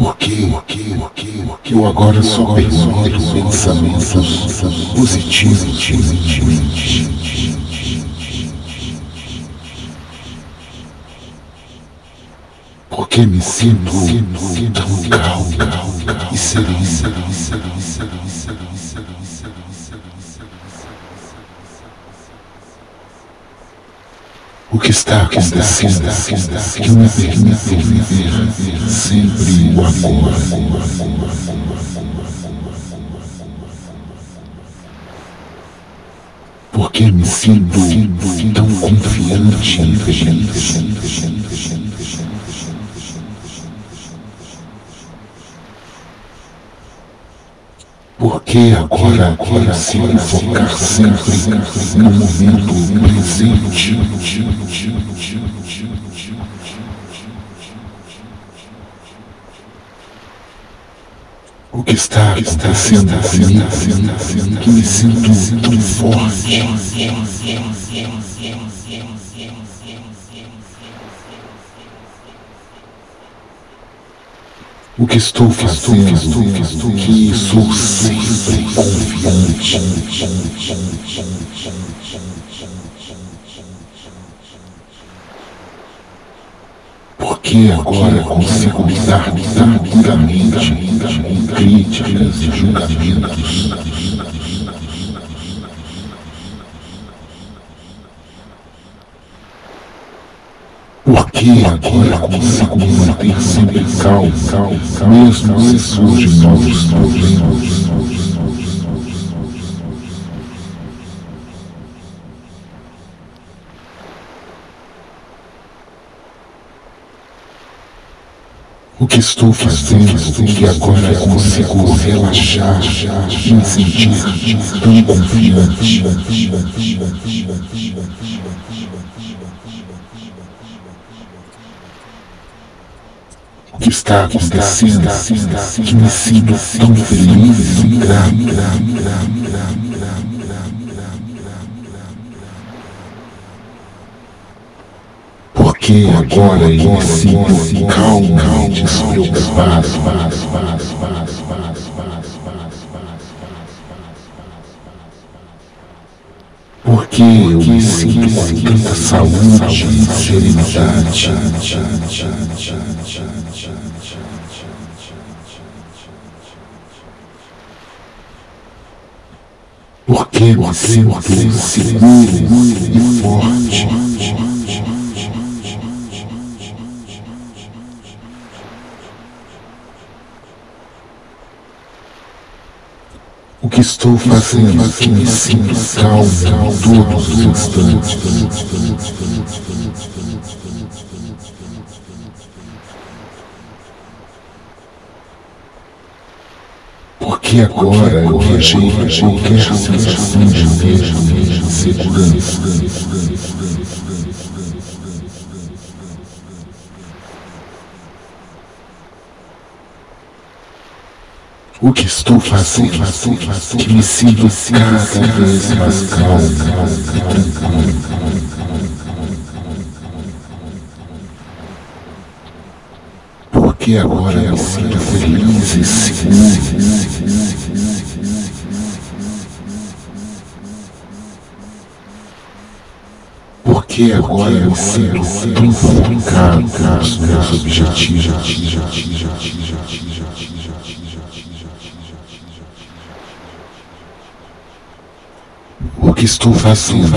Por que, eu agora só permito pensamentos positivos? Porque me sinto tão calmo e sereno. O que está acontecendo que me permite viver sempre o agora. Porque me sinto tão confiante e feliz. Porque agora consigo focar sempre no momento presente. O que está acontecendo comigo que me sinto tão forte. O que estou fazendo, que sou sempre confiante. Porque agora consigo lidar tranquilamente críticas e julgamentos. Porque agora consigo me manter sempre calmo, mesmo se surgem novos problemas. O que estou fazendo que agora consigo relaxar e me sentir tão confiante. O que está acontecendo que me sinto tão feliz e grato. Porque agora eu me sinto calmo e despreocupado. Porque eu me sinto com tanta saúde e serenidade. Porque me sinto seguro e estou fazendo que me sinto calmo todos os instantes. Porque agora eu rejeito qualquer sensação de medo e insegurança. O que estou fazendo que me sinto cada vez mais calmo e tranquilo. Porque agora eu sinto feliz e seguro. Porque agora eu sinto tão focado nos meus objetivos. O que estou fazendo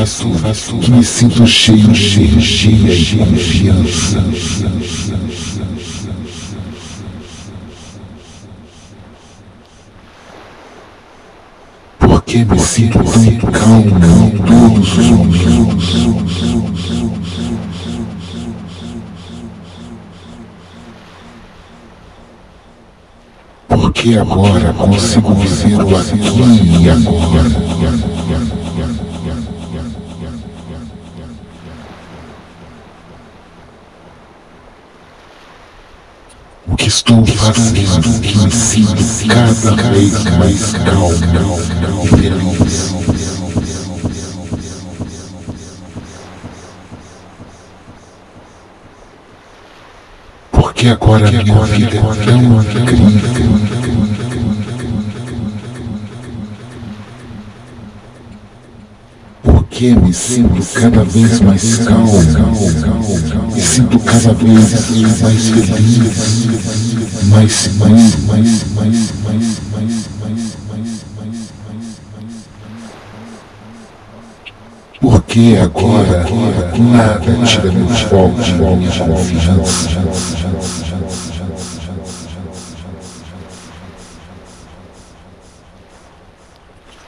que me sinto cheio de energia e confiança. Porque me sinto tão calmo todos os momentos. Porque agora consigo viver o aqui e agora. O que estou fazendo que me sinto cada vez mais calmo e feliz. Porque agora minha vida é tão incrível. Me sinto cada vez mais calmo. Me sinto cada vez mais feliz, mais Porque agora nada tira meu foco de minha confiança.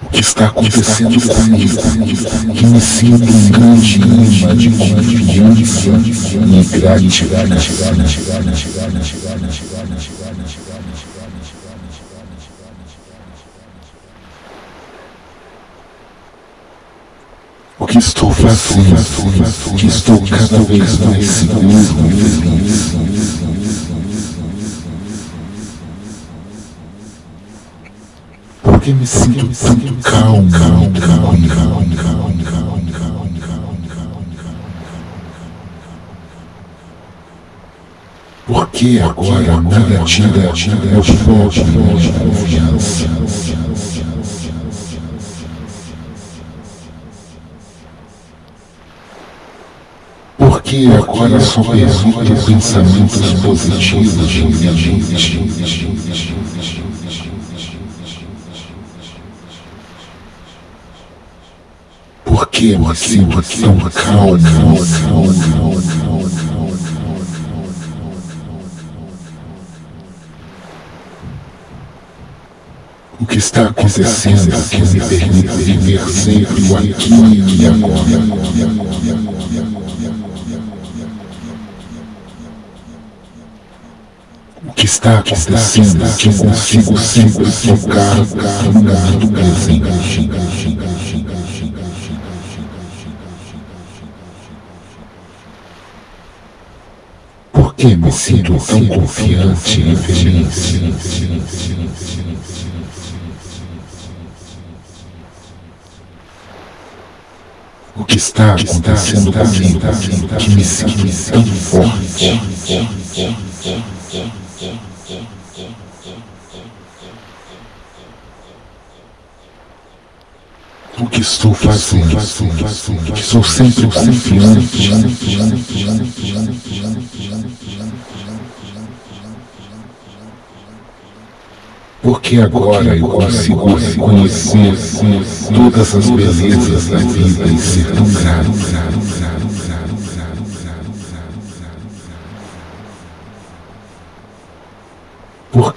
O que está acontecendo comigo? Que me sinto um grande imã de confiança e gratificação. O que estou fazendo? Que estou cada vez mais seguro e feliz. Porque me sinto tanto calmo, calmo, calmo, calmo, calmo, calmo, calmo, calmo. Porque agora nada tira meu foco, minha confiança. Porque agora só permito pensamentos positivos em minha mente. Por que me sinto tão calmo, calmo, calmo, calmo, O que está acontecendo que me permite viver sempre o aqui e agora. O que está acontecendo que consigo sempre focar no momento presente. Que me sinto tão confiante e feliz? O que está acontecendo comigo que me sinto tão forte? O que estou fazendo? Sou sempre confiante. Porque agora eu consigo reconhecer todas as belezas da vida e ser tão grato.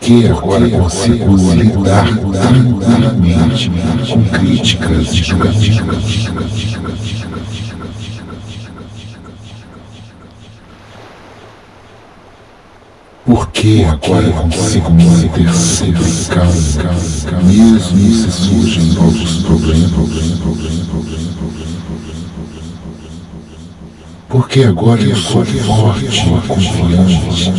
Porque agora consigo lidar tranquilamente com críticas e julgamentos. Porque agora consigo manter sempre calmo, mesmo se surgem novos problemas. Porque agora eu sou forte e confiante.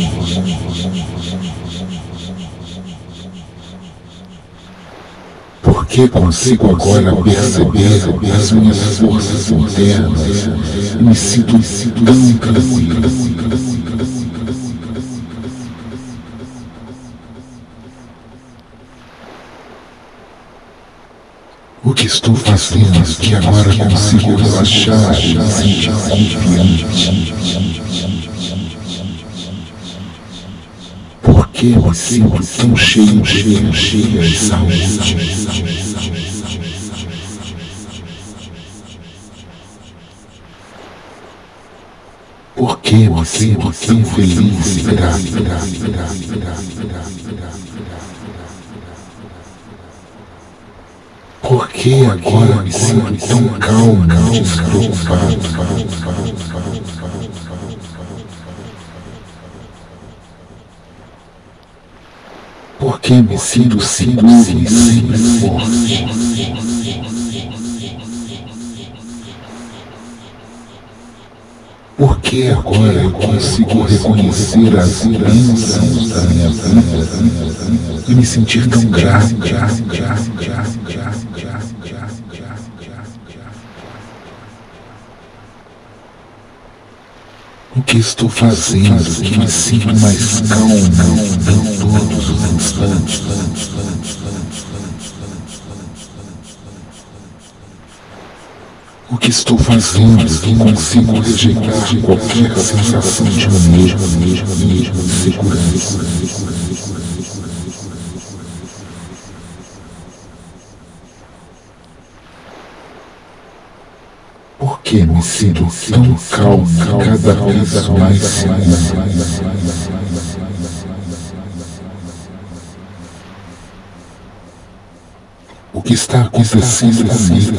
Porque consigo agora perceber as minhas forças internas e me sinto tão tranquilo. O que estou fazendo que agora consigo relaxar e sentir confiante? Por que me sinto tão cheio, cheio, cheio de saúde? Por que me sinto tão feliz e grato? Por que agora me sinto tão calmo despreocupado? Por que me sinto seguro e sempre forte? Por que agora eu consigo reconhecer as bênçãos da minha vida e me sentir tão grato? O que estou fazendo que me sinto mais calmo em todos os instantes? O que estou fazendo que consigo rejeitar qualquer sensação de medo e segurança? Por que me sinto tão calmo cada vez mais seguro? Que está acontecendo comigo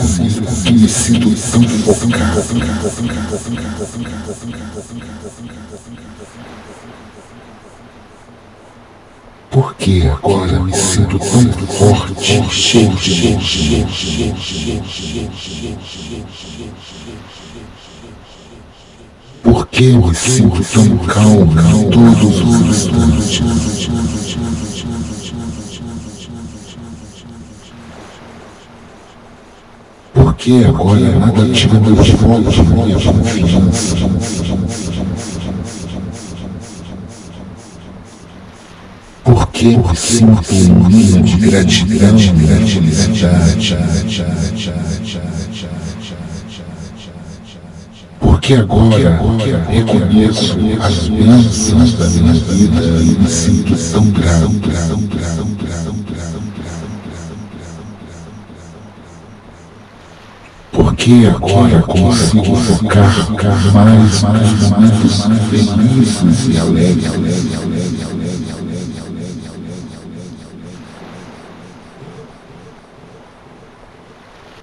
que me sinto tão focado? Por que agora me sinto tão forte, cheio de energia? Por que me sinto tão calmo todos os instantes? Por que agora nada tira de volta minha confiança? Por que me sinto um de gratidão e felicidade? Porque agora reconheço as bênçãos da minha vida e me sinto tão grato. Porque agora consigo focar mais nos momentos felizes e alegres